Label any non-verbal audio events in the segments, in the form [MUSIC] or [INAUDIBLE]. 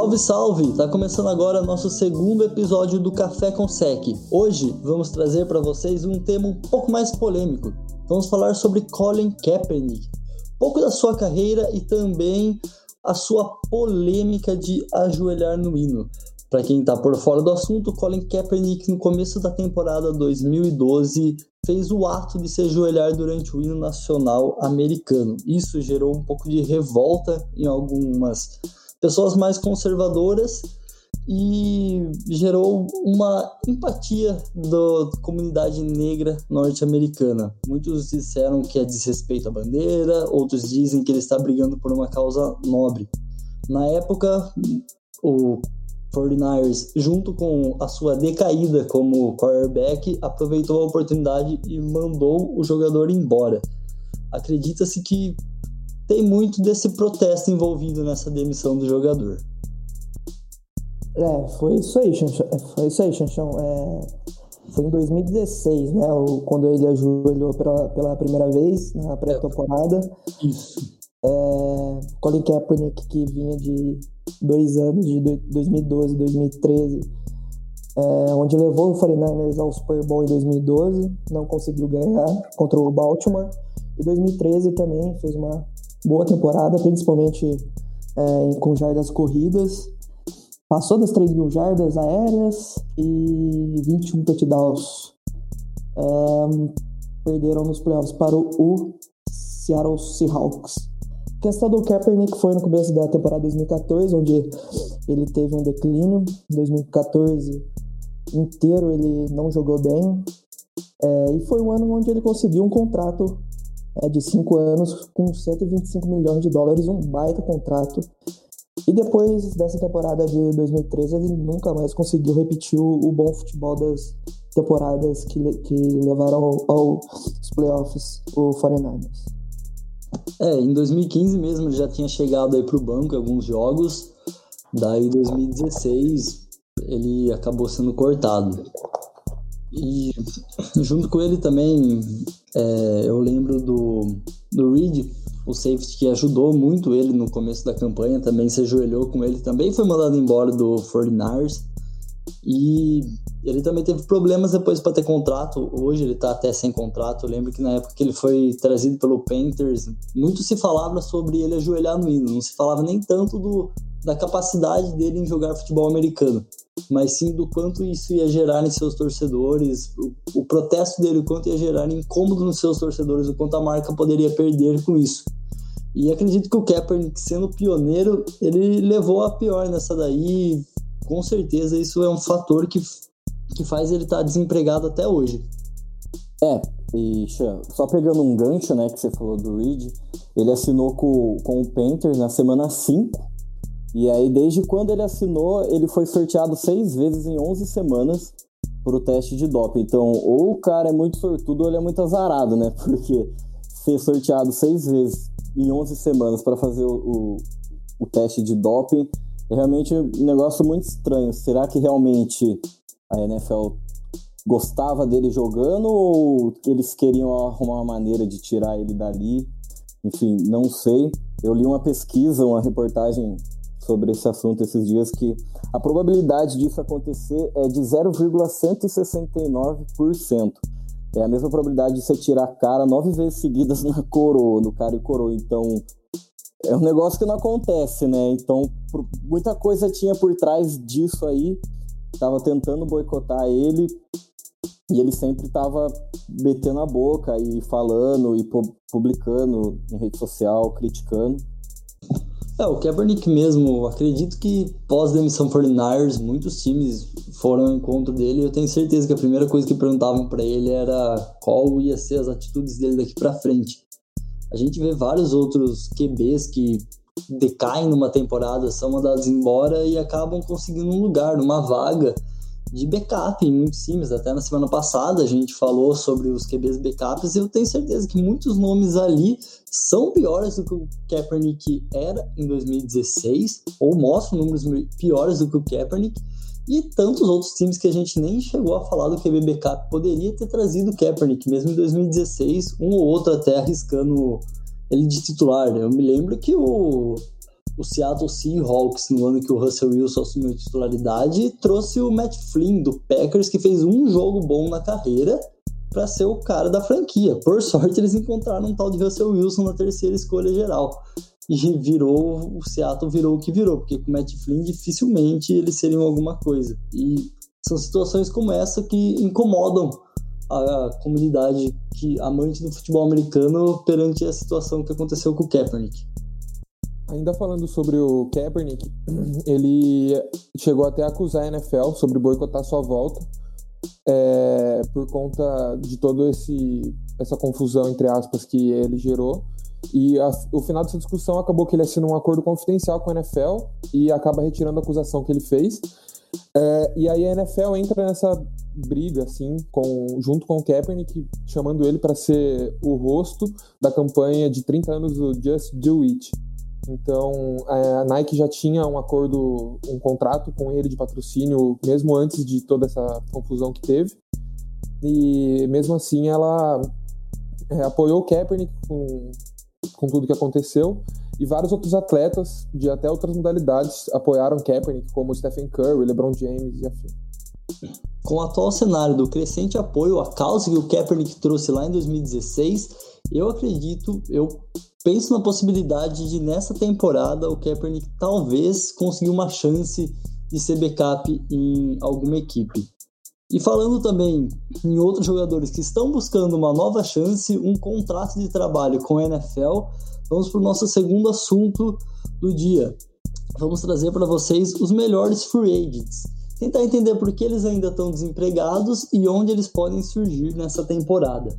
Salve, salve! Tá começando agora nosso segundo episódio do Café com Sec. Hoje vamos trazer para vocês um tema um pouco mais polêmico. Vamos falar sobre Colin Kaepernick, pouco da sua carreira e também a sua polêmica de ajoelhar no hino. Para quem está por fora do assunto, Colin Kaepernick no começo da temporada 2012 fez o ato de se ajoelhar durante o hino nacional americano. Isso gerou um pouco de revolta em algumas pessoas mais conservadoras e gerou uma empatia da comunidade negra norte-americana. Muitos disseram que é desrespeito à bandeira, outros dizem que ele está brigando por uma causa nobre. Na época, o 49ers, junto com a sua decaída como quarterback, aproveitou a oportunidade e mandou o jogador embora. Acredita-se que tem muito desse protesto envolvido nessa demissão do jogador. É, foi isso aí, Chanchão. É, foi isso aí, Chanchão. É, foi em 2016, né? Quando ele ajoelhou pela, pela primeira vez na pré-temporada. Isso. É, Colin Kaepernick, que vinha de dois anos, de 2012, 2013, é, onde levou o 49ers ao Super Bowl em 2012, não conseguiu ganhar contra o Baltimore. E 2013 também fez uma boa temporada, principalmente é, com jardas corridas. Passou das 3 mil jardas aéreas e 21 touchdowns. Um, perderam nos playoffs para o Seattle Seahawks. A questão do Kaepernick foi no começo da temporada 2014, onde ele teve um declínio. Em 2014 inteiro ele não jogou bem. É, e foi o ano onde ele conseguiu um contrato é, de cinco anos com 125 milhões de dólares, um baita contrato. E depois dessa temporada de 2013, ele nunca mais conseguiu repetir o, o bom futebol das temporadas que, que levaram ao, aos playoffs o 49ers. É, em 2015 mesmo ele já tinha chegado aí pro banco em alguns jogos, daí em 2016 ele acabou sendo cortado. E junto com ele também, é, eu lembro do, do Reed, o safety que ajudou muito ele no começo da campanha, também se ajoelhou com ele, também foi mandado embora do 49ers. E ele também teve problemas depois para ter contrato. Hoje ele está até sem contrato. Eu lembro que na época que ele foi trazido pelo Panthers, muito se falava sobre ele ajoelhar no hino. Não se falava nem tanto do, da capacidade dele em jogar futebol americano, mas sim do quanto isso ia gerar em seus torcedores, o, o protesto dele, o quanto ia gerar incômodo nos seus torcedores, o quanto a marca poderia perder com isso. E acredito que o Kaepernick, sendo pioneiro, ele levou a pior nessa daí. Com certeza isso é um fator que, que faz ele estar tá desempregado até hoje. É, e só pegando um gancho, né, que você falou do Reed, ele assinou com, com o Panthers na semana 5 e aí, desde quando ele assinou, ele foi sorteado seis vezes em 11 semanas para o teste de doping. Então, ou o cara é muito sortudo ou ele é muito azarado, né? [LAUGHS] Porque ser sorteado seis vezes em 11 semanas para fazer o, o, o, teste de doping é realmente um negócio muito estranho. Será que realmente a NFL gostava dele jogando ou eles queriam arrumar uma maneira de tirar ele dali? Enfim, não sei. Eu li uma pesquisa, uma reportagem sobre esse assunto esses dias que a probabilidade disso acontecer é de 0,169%. É a mesma probabilidade de você tirar a cara nove vezes seguidas [LAUGHS] na coroa, no cara e coroa. Então, é um negócio que não acontece, né? Então, muita coisa tinha por trás disso aí. Tava tentando boicotar ele e ele sempre tava metendo a boca e falando e publicando em rede social, criticando. É, o Kaepernick mesmo, acredito que pós-demissão 49ers, muitos times foram ao encontro dele eu tenho certeza que a primeira coisa que perguntavam para ele era qual ia ser as atitudes dele daqui para frente. A gente vê vários outros QBs que decaem numa temporada, são mandados embora e acabam conseguindo um lugar, numa vaga de backup em muitos times. Até na semana passada a gente falou sobre os QBs backups e eu tenho certeza que muitos nomes ali são piores do que o Kaepernick era em 2016, ou mostram números piores do que o Kaepernick. E tantos outros times que a gente nem chegou a falar do QB backup poderia ter trazido o Kaepernick, mesmo em 2016, um ou outro até arriscando ele de titular. Eu me lembro que o o Seattle Seahawks, no ano que o Russell Wilson assumiu a titularidade, trouxe o Matt Flynn do Packers, que fez um jogo bom na carreira, para ser o cara da franquia. Por sorte, eles encontraram um tal de Russell Wilson na terceira escolha geral. E virou, o Seattle virou o que virou, porque com o Matt Flynn dificilmente eles seriam alguma coisa. E são situações como essa que incomodam a comunidade que amante do futebol americano perante a situação que aconteceu com o Kaepernick. Ainda falando sobre o Kaepernick, [CLEARS THROAT] ele chegou até a acusar a NFL sobre boicotar sua volta é, por conta de toda essa confusão, entre aspas, que ele gerou. E a, o final dessa discussão acabou que ele assina um acordo confidencial com a NFL e acaba retirando a acusação que ele fez. É, e aí a NFL entra nessa briga, assim, com, junto com o Kaepernick, chamando ele para ser o rosto da campanha de 30 anos do Just Do It. Então, a Nike já tinha um acordo, um contrato com ele de patrocínio, mesmo antes de toda essa confusão que teve. E mesmo assim, ela é, apoiou o Kaepernick com, com tudo que aconteceu. E vários outros atletas de até outras modalidades apoiaram Kaepernick, como Stephen Curry, LeBron James e afim. Com o atual cenário do crescente apoio à causa que o Kaepernick trouxe lá em 2016, eu acredito, eu penso na possibilidade de nessa temporada o Kaepernick talvez conseguir uma chance de ser backup em alguma equipe. E falando também em outros jogadores que estão buscando uma nova chance, um contrato de trabalho com a NFL, vamos para o nosso segundo assunto do dia. Vamos trazer para vocês os melhores free agents. Tentar entender por que eles ainda estão desempregados e onde eles podem surgir nessa temporada.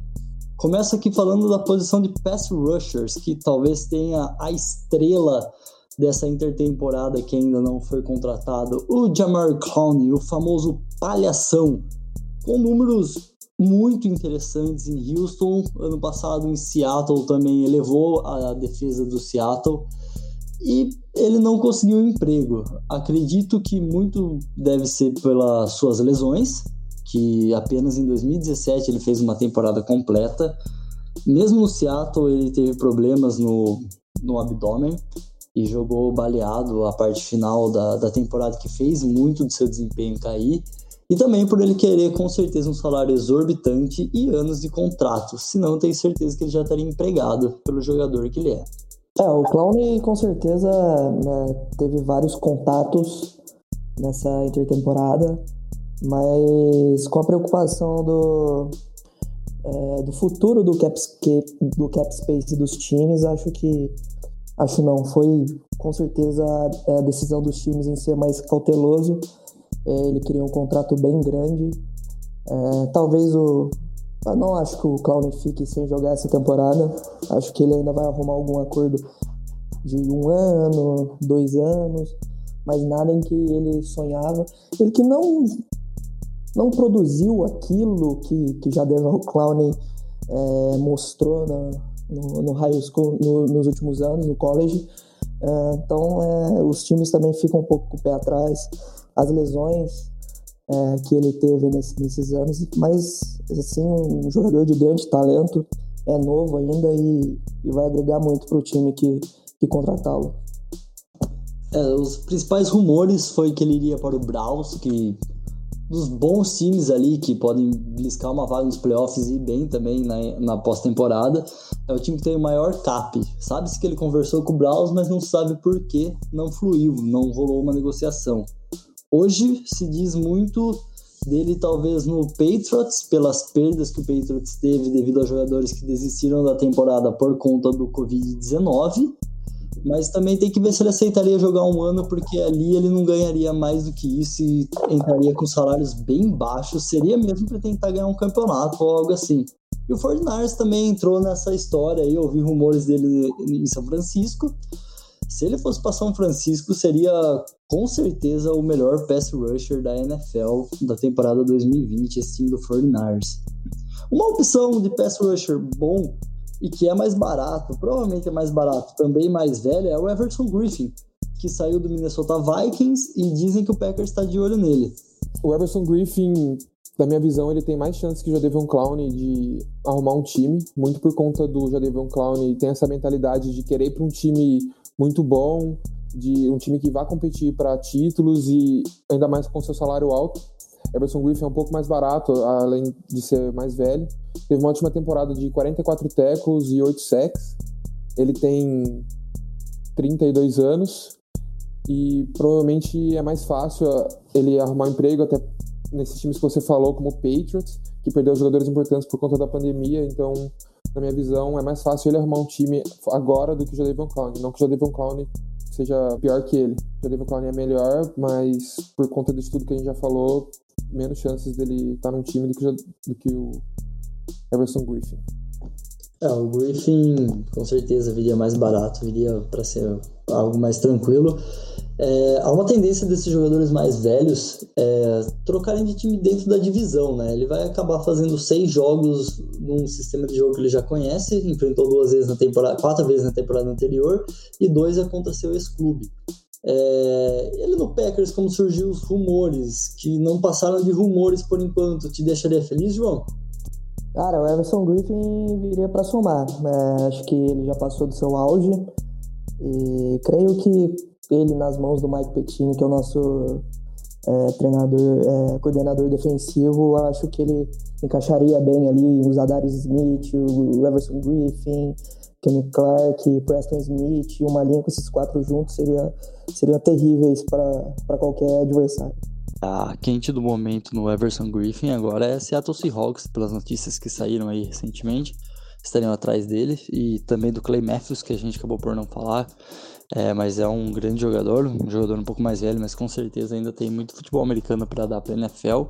Começo aqui falando da posição de pass rushers, que talvez tenha a estrela dessa intertemporada que ainda não foi contratado, o Jamar Clowney, o famoso palhação, com números muito interessantes em Houston. Ano passado em Seattle também elevou a defesa do Seattle e ele não conseguiu um emprego. Acredito que muito deve ser pelas suas lesões, que apenas em 2017 ele fez uma temporada completa. Mesmo no Seattle, ele teve problemas no, no abdômen e jogou baleado a parte final da, da temporada, que fez muito do seu desempenho cair. E também por ele querer, com certeza, um salário exorbitante e anos de contrato. Senão, tenho certeza que ele já estaria empregado pelo jogador que ele é. É, o Clown com certeza né, teve vários contatos nessa intertemporada mas com a preocupação do, é, do futuro do cap, do cap space dos times, acho que acho não, foi com certeza a decisão dos times em ser mais cauteloso. É, ele queria um contrato bem grande. É, talvez o. Eu não acho que o Clown fique sem jogar essa temporada. Acho que ele ainda vai arrumar algum acordo de um ano, dois anos, mas nada em que ele sonhava. Ele que não não produziu aquilo que, que já Devon Clowney é, mostrou na, no, no high school no, nos últimos anos, no college. É, então, é, os times também ficam um pouco com o pé atrás. As lesões é, que ele teve nesse, nesses anos, mas, assim, um jogador de grande talento, é novo ainda e, e vai agregar muito para o time que, que contratá-lo. É, os principais rumores foi que ele iria para o Browns, que dos bons times ali que podem bliscar uma vaga nos playoffs e ir bem também na, na pós-temporada. É o time que tem o maior cap. Sabe-se que ele conversou com o Browns, mas não sabe por que não fluiu, não rolou uma negociação. Hoje se diz muito dele talvez no Patriots, pelas perdas que o Patriots teve devido aos jogadores que desistiram da temporada por conta do Covid-19 mas também tem que ver se ele aceitaria jogar um ano, porque ali ele não ganharia mais do que isso e entraria com salários bem baixos. Seria mesmo para tentar ganhar um campeonato ou algo assim. E o Fortnite também entrou nessa história aí, ouvi rumores dele em São Francisco. Se ele fosse para São Francisco, seria com certeza o melhor pass rusher da NFL da temporada 2020, esse time do 49ers. Uma opção de pass rusher bom e que é mais barato, provavelmente é mais barato, também mais velho, é o Everson Griffin, que saiu do Minnesota Vikings e dizem que o Packers está de olho nele. O Everson Griffin, na minha visão, ele tem mais chances que o Jadavion Clown de arrumar um time, muito por conta do Jadavion Clown tem essa mentalidade de querer ir para um time muito bom de um time que vai competir para títulos e ainda mais com seu salário alto. Everson Griffin é um pouco mais barato, além de ser mais velho. Teve uma última temporada de 44 tackles e 8 sacks. Ele tem 32 anos e provavelmente é mais fácil ele arrumar um emprego até nesses times que você falou, como o Patriots, que perdeu jogadores importantes por conta da pandemia. Então, na minha visão, é mais fácil ele arrumar um time agora do que o Jadavion Clown. Não que o Jadavion Clown seja pior que ele. O Jadavion Clown é melhor, mas por conta de tudo que a gente já falou, menos chances dele estar num time do que, do que o Everson Griffin. É, o Griffin com certeza viria mais barato, viria para ser algo mais tranquilo. É, há uma tendência desses jogadores mais velhos é, trocarem de time dentro da divisão, né? Ele vai acabar fazendo seis jogos num sistema de jogo que ele já conhece, enfrentou duas vezes na temporada, quatro vezes na temporada anterior e dois é contra seu ex-clube. É, ele no Packers, como surgiu os rumores, que não passaram de rumores por enquanto, te deixaria feliz, João? Cara, o Everson Griffin viria para somar. É, acho que ele já passou do seu auge e creio que ele nas mãos do Mike Pettini, que é o nosso é, treinador, é, coordenador defensivo, acho que ele encaixaria bem ali os Adarius Smith, o Everson Griffin, Kenny Clark, Preston Smith, uma linha com esses quatro juntos seria, seriam terríveis para qualquer adversário. A quente do momento no Everson Griffin agora é Seattle Seahawks, pelas notícias que saíram aí recentemente, estariam atrás dele, e também do Clay Matthews, que a gente acabou por não falar, é, mas é um grande jogador, um jogador um pouco mais velho, mas com certeza ainda tem muito futebol americano para dar para NFL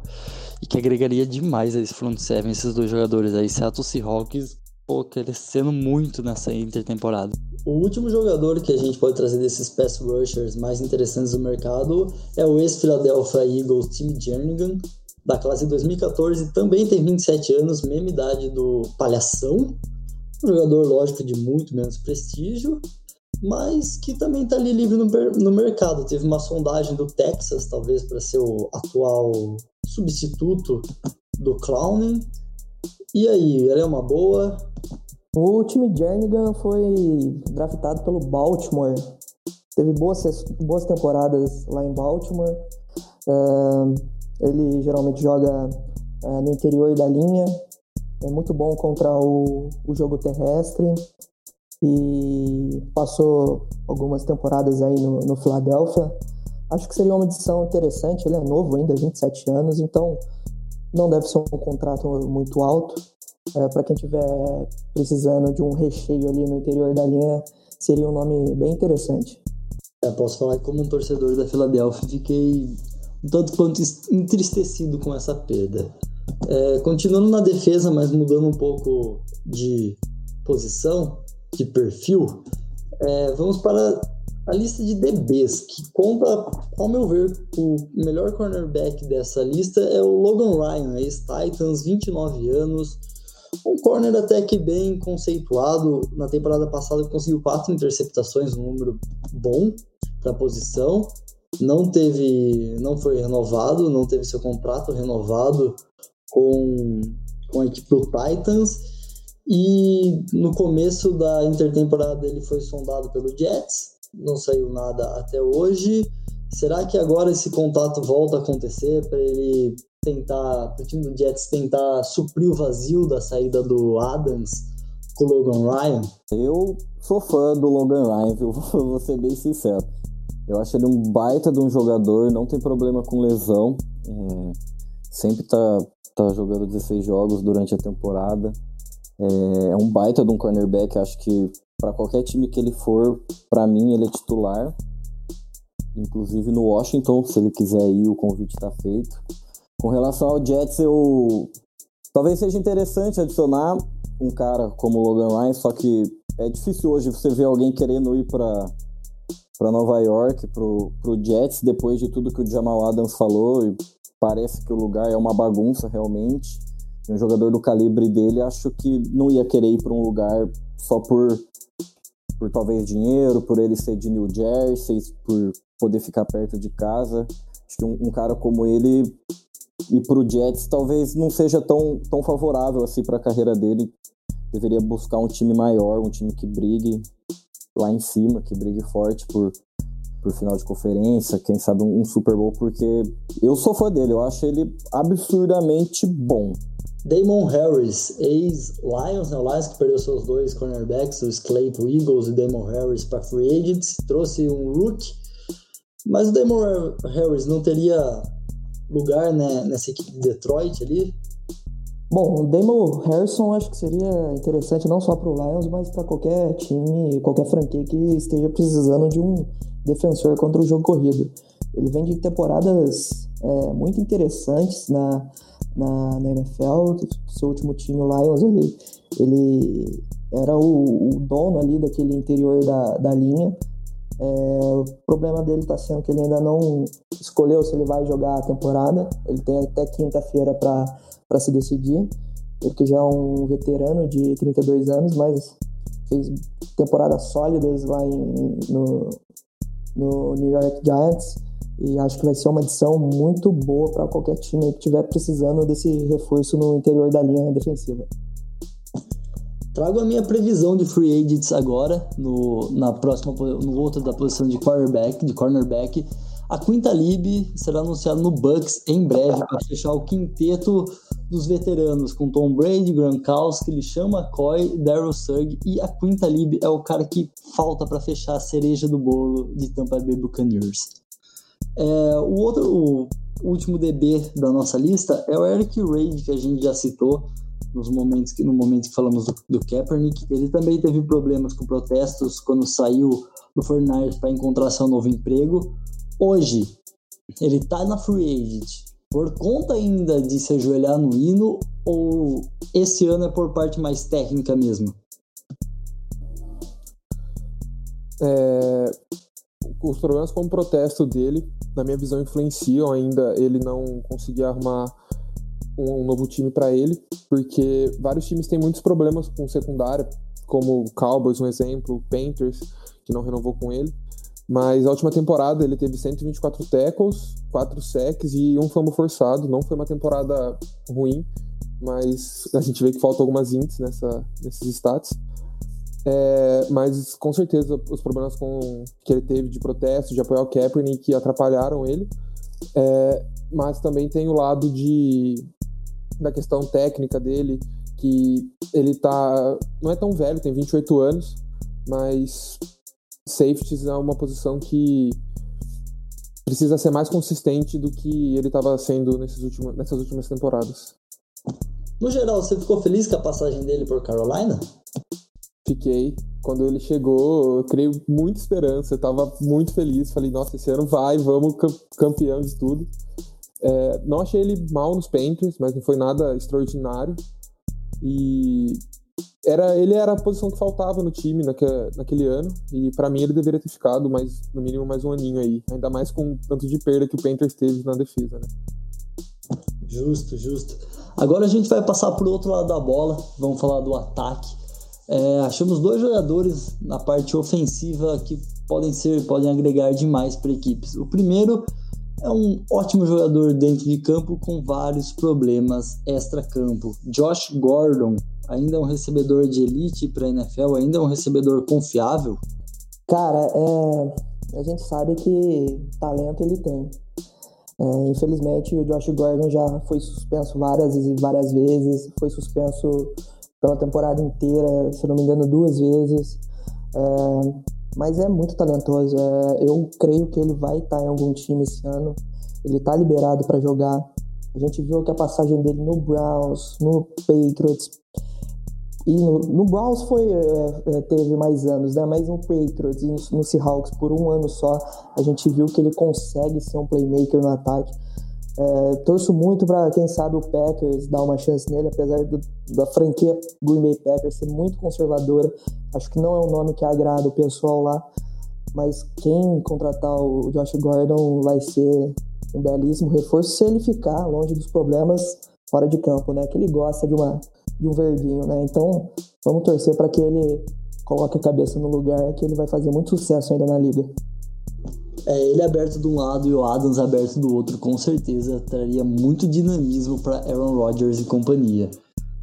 e que agregaria demais a esse front seven, esses dois jogadores aí, Seattle Seahawks, pô, crescendo muito nessa intertemporada. O último jogador que a gente pode trazer desses pass rushers mais interessantes do mercado é o ex-Philadelphia Eagles Tim Jernigan, da classe 2014, também tem 27 anos, mesma idade do Palhação, um jogador, lógico, de muito menos prestígio, mas que também está ali livre no, no mercado. Teve uma sondagem do Texas, talvez, para ser o atual substituto do Clowning. E aí, ela é uma boa? O time Jernigan foi draftado pelo Baltimore. Teve boas, boas temporadas lá em Baltimore. Uh, ele geralmente joga uh, no interior da linha. É muito bom contra o, o jogo terrestre e passou algumas temporadas aí no, no Philadelphia. Acho que seria uma edição interessante. Ele é novo ainda, 27 anos, então não deve ser um contrato muito alto. É, Para quem tiver precisando de um recheio ali no interior da linha, seria um nome bem interessante. É, posso falar que como um torcedor da Philadelphia fiquei um tanto quanto entristecido com essa perda. É, continuando na defesa, mas mudando um pouco de posição, de perfil, é, vamos para a lista de DBs, que conta, ao meu ver, o melhor cornerback dessa lista é o Logan Ryan, ex-Titans, 29 anos, um corner até que bem conceituado. Na temporada passada conseguiu quatro interceptações, um número bom para a posição. Não teve, não foi renovado, não teve seu contrato renovado com, com a equipe do Titans e no começo da intertemporada ele foi sondado pelo Jets, não saiu nada até hoje. Será que agora esse contato volta a acontecer para ele tentar, para o time do Jets tentar suprir o vazio da saída do Adams com o Logan Ryan? Eu sou fã do Logan Ryan, viu? [LAUGHS] Vou ser bem sincero. Eu acho ele um baita de um jogador, não tem problema com lesão. É, sempre tá, tá jogando 16 jogos durante a temporada. É, é um baita de um cornerback, acho que para qualquer time que ele for, para mim ele é titular. Inclusive no Washington, se ele quiser ir, o convite está feito. Com relação ao Jets, eu talvez seja interessante adicionar um cara como o Logan Ryan, só que é difícil hoje você ver alguém querendo ir para para Nova York, pro, pro Jets, depois de tudo que o Jamal Adams falou, e parece que o lugar é uma bagunça realmente um jogador do calibre dele, acho que não ia querer ir para um lugar só por, por talvez dinheiro, por ele ser de New Jersey, por poder ficar perto de casa. Acho que um, um cara como ele ir para o Jets talvez não seja tão, tão favorável assim para a carreira dele. Deveria buscar um time maior, um time que brigue lá em cima, que brigue forte por, por final de conferência, quem sabe um, um Super Bowl, porque eu sou fã dele, eu acho ele absurdamente bom. Damon Harris, ex-Lions, né? O Lions que perdeu seus dois cornerbacks, os Clay pro Eagles e Damon Harris para free agents, trouxe um rookie, mas o Damon Harris não teria lugar né, nessa equipe de Detroit ali? Bom, o Damon Harrison acho que seria interessante não só para o Lions, mas para qualquer time, qualquer franquia que esteja precisando de um defensor contra o jogo corrido. Ele vem de temporadas é, muito interessantes na, na, na, NFL. Seu último time, o Lions, ele, ele era o, o dono ali daquele interior da, da linha. É, o problema dele está sendo que ele ainda não escolheu se ele vai jogar a temporada. Ele tem até quinta-feira para se decidir. Ele que já é um veterano de 32 anos, mas fez temporadas sólidas lá em, no, no New York Giants e acho que vai ser uma adição muito boa para qualquer time que estiver precisando desse reforço no interior da linha defensiva. Trago a minha previsão de free agents agora, no, na próxima, no outro da posição de quarterback, de cornerback. A Quinta Lib será anunciada no Bucks em breve para fechar o quinteto dos veteranos com Tom Brady, Gronkowski, LeSean McCoy, Daryl Sugg e a Quinta Lib é o cara que falta para fechar a cereja do bolo de Tampa Bay Buccaneers. É, o outro, o último DB da nossa lista é o Eric Reid, que a gente já citou nos momentos que, no momento que falamos do, do Kaepernick. Ele também teve problemas com protestos quando saiu do Fortnite para encontrar seu novo emprego. Hoje, ele está na free agent por conta ainda de se ajoelhar no hino ou esse ano é por parte mais técnica mesmo? É, os problemas com o protesto dele, na minha visão, influenciam ainda ele não conseguir arrumar um, um novo time para ele, porque vários times têm muitos problemas com secundária, como o Cowboys, um exemplo, o Panthers, que não renovou com ele. Mas a última temporada ele teve 124 tackles, 4 sacks e um fumble forçado. Não foi uma temporada ruim, mas a gente vê que faltam algumas ints nessa, nesses stats. É, mas com certeza os problemas com, que ele teve de protesto, de apoiar o Kaepernick atrapalharam ele. É, mas também tem o lado de da questão técnica dele, que ele tá não é tão velho, tem 28 anos, mas safeties é uma posição que precisa ser mais consistente do que ele estava sendo nesses últimos, nessas últimas temporadas. No geral, você ficou feliz com a passagem dele por Carolina? Fiquei. Quando ele chegou, eu criei muita esperança, estava muito feliz. Falei, nossa, esse ano vai, vamos campeão de tudo. É, não achei ele mal nos Panthers, mas não foi nada extraordinário. E era, ele era a posição que faltava no time naquele, naquele ano, e para mim ele deveria ter ficado mais, no mínimo mais um aninho aí, ainda mais com o tanto de perda que o Panthers teve na defesa, né? Justo, justo. Agora a gente vai passar pro outro lado da bola, vamos falar do ataque. É, achamos dois jogadores na parte ofensiva que podem ser, podem agregar demais para equipes. O primeiro é um ótimo jogador dentro de campo com vários problemas extra-campo. Josh Gordon, ainda é um recebedor de elite para a NFL, ainda é um recebedor confiável? Cara, é, a gente sabe que talento ele tem. É, infelizmente, o Josh Gordon já foi suspenso várias e várias vezes, foi suspenso pela temporada inteira, se não me engano, duas vezes. É, mas é muito talentoso. É, eu creio que ele vai estar em algum time esse ano. Ele está liberado para jogar. A gente viu que a passagem dele no Browns, no Patriots, e no, no Browns foi, é, é, teve mais anos, né? Mas no Patriots e no, no, Seahawks, por um ano só, a gente viu que ele consegue ser um playmaker no ataque. É, torço muito para, quem sabe, o Packers dar uma chance nele, apesar do, da franquia Green Bay Packers ser muito conservadora. Acho que não é um nome que agrada o pessoal lá, mas quem contratar o Josh Gordon vai ser um belíssimo reforço se ele ficar longe dos problemas fora de campo, né? Que ele gosta de uma de um verdinho, né? Então, vamos torcer para que ele coloque a cabeça no lugar, que ele vai fazer muito sucesso ainda na liga. É, ele aberto de um lado e o Adams aberto do outro, com certeza traria muito dinamismo para Aaron Rodgers e companhia.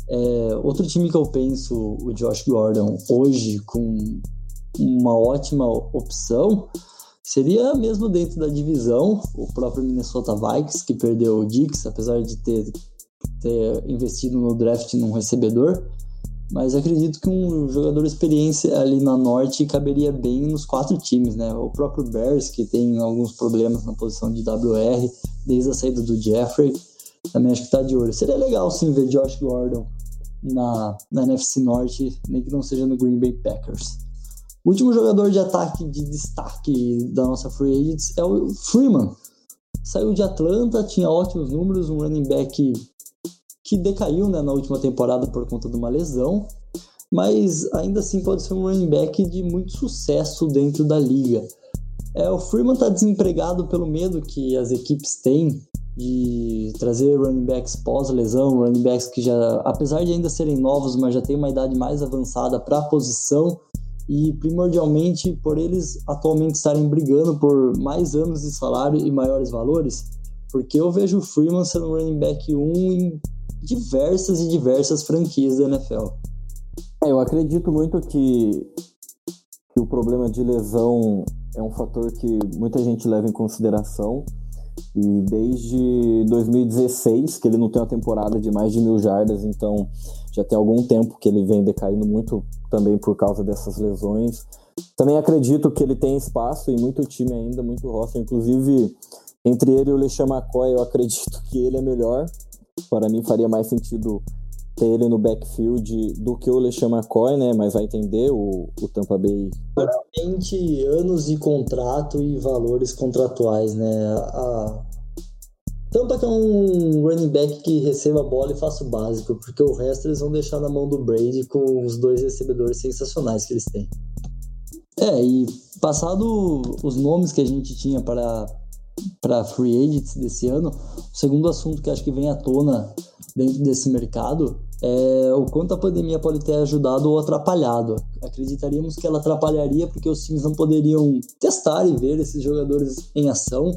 É, outro time que eu penso, o Josh Gordon, hoje com uma ótima opção, seria mesmo dentro da divisão, o próprio Minnesota Vikings, que perdeu o Dix, apesar de ter, ter investido no draft num recebedor. Mas acredito que um jogador de experiência ali na norte caberia bem nos quatro times, né? O próprio Bears, que tem alguns problemas na posição de WR, desde a saída do Jeffrey, também acho que tá de olho. Seria legal sim ver Josh Gordon na, na NFC Norte, nem que não seja no Green Bay Packers. O último jogador de ataque de destaque da nossa Free Agents é o Freeman. Saiu de Atlanta, tinha ótimos números, um running back que decaiu né, na última temporada por conta de uma lesão, mas ainda assim pode ser um running back de muito sucesso dentro da liga. É, o Freeman está desempregado pelo medo que as equipes têm de trazer running backs pós-lesão, running backs que já, apesar de ainda serem novos, mas já têm uma idade mais avançada para a posição e primordialmente por eles atualmente estarem brigando por mais anos de salário e maiores valores, porque eu vejo o Freeman sendo running back 1 em diversas e diversas franquias da NFL. É, eu acredito muito que, que o problema de lesão é um fator que muita gente leva em consideração e desde 2016 que ele não tem uma temporada de mais de mil jardas, então já tem algum tempo que ele vem decaindo muito também por causa dessas lesões. Também acredito que ele tem espaço e muito time ainda, muito roster, inclusive entre ele e o LeSean McCoy, eu acredito que ele é melhor. Para mim faria mais sentido ter ele no backfield do que o LeSean McCoy, né? Mas vai entender o, o Tampa Bay. Realmente anos de contrato e valores contratuais, né? A Tampa que é um running back que receba a bola e faça o básico, porque o resto eles vão deixar na mão do Brady com os dois recebedores sensacionais que eles têm. É, e passado os nomes que a gente tinha para para free agents desse ano, o segundo assunto que acho que vem à tona dentro desse mercado é o quanto a pandemia pode ter ajudado ou atrapalhado. Acreditaríamos que ela atrapalharia porque os times não poderiam testar e ver esses jogadores em ação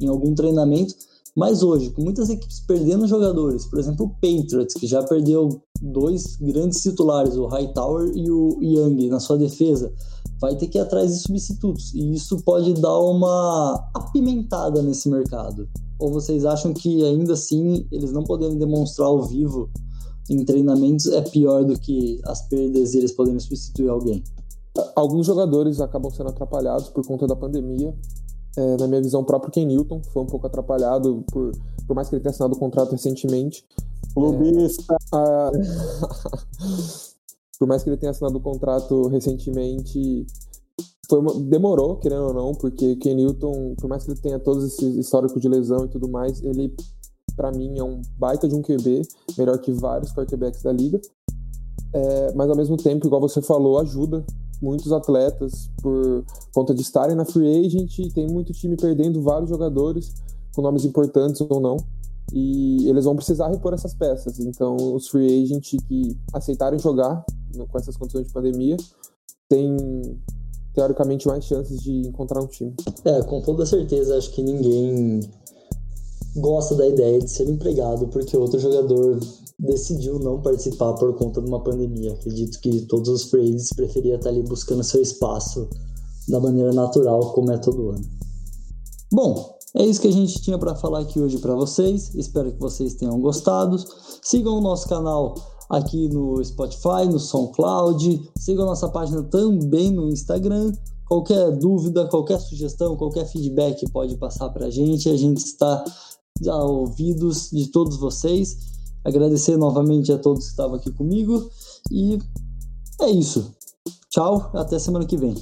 em algum treinamento. Mas hoje, com muitas equipes perdendo jogadores, por exemplo, o Patriots, que já perdeu dois grandes titulares, o Hightower e o Young, na sua defesa, vai ter que ir atrás de substitutos. E isso pode dar uma apimentada nesse mercado. Ou vocês acham que ainda assim eles não poderem demonstrar ao vivo em treinamentos é pior do que as perdas e eles poderem substituir alguém? Alguns jogadores acabam sendo atrapalhados por conta da pandemia. É, na minha visão, o próprio Ken Newton foi um pouco atrapalhado, por, por mais que ele tenha assinado o contrato recentemente. Clubista! É, [LAUGHS] a... por mais que ele tenha assinado o contrato recentemente, uma... demorou, querendo ou não, porque o Ken Newton, por mais que ele tenha todos esses históricos de lesão e tudo mais, ele para mim, é um baita de um QB, melhor que vários quarterbacks da liga. É, mas ao mesmo tempo, igual você falou, ajuda muitos atletas por conta de estarem na free agent. Tem muito time perdendo vários jogadores com nomes importantes ou não. E eles vão precisar repor essas peças. Então, os free agent que aceitarem jogar com essas condições de pandemia têm teoricamente mais chances de encontrar um time. É, com toda certeza, acho que ninguém gosta da ideia de ser empregado porque outro jogador decidiu não participar por conta de uma pandemia. Acredito que todos os frades preferiam estar ali buscando seu espaço da maneira natural, como é todo ano. Bom, é isso que a gente tinha para falar aqui hoje para vocês. Espero que vocês tenham gostado. Sigam o nosso canal aqui no Spotify, no SoundCloud. Sigam nossa página também no Instagram. Qualquer dúvida, qualquer sugestão, qualquer feedback pode passar para a gente. A gente está ouvidos de todos vocês. Agradecer novamente a todos que estavam aqui comigo. E é isso. Tchau, até semana que vem.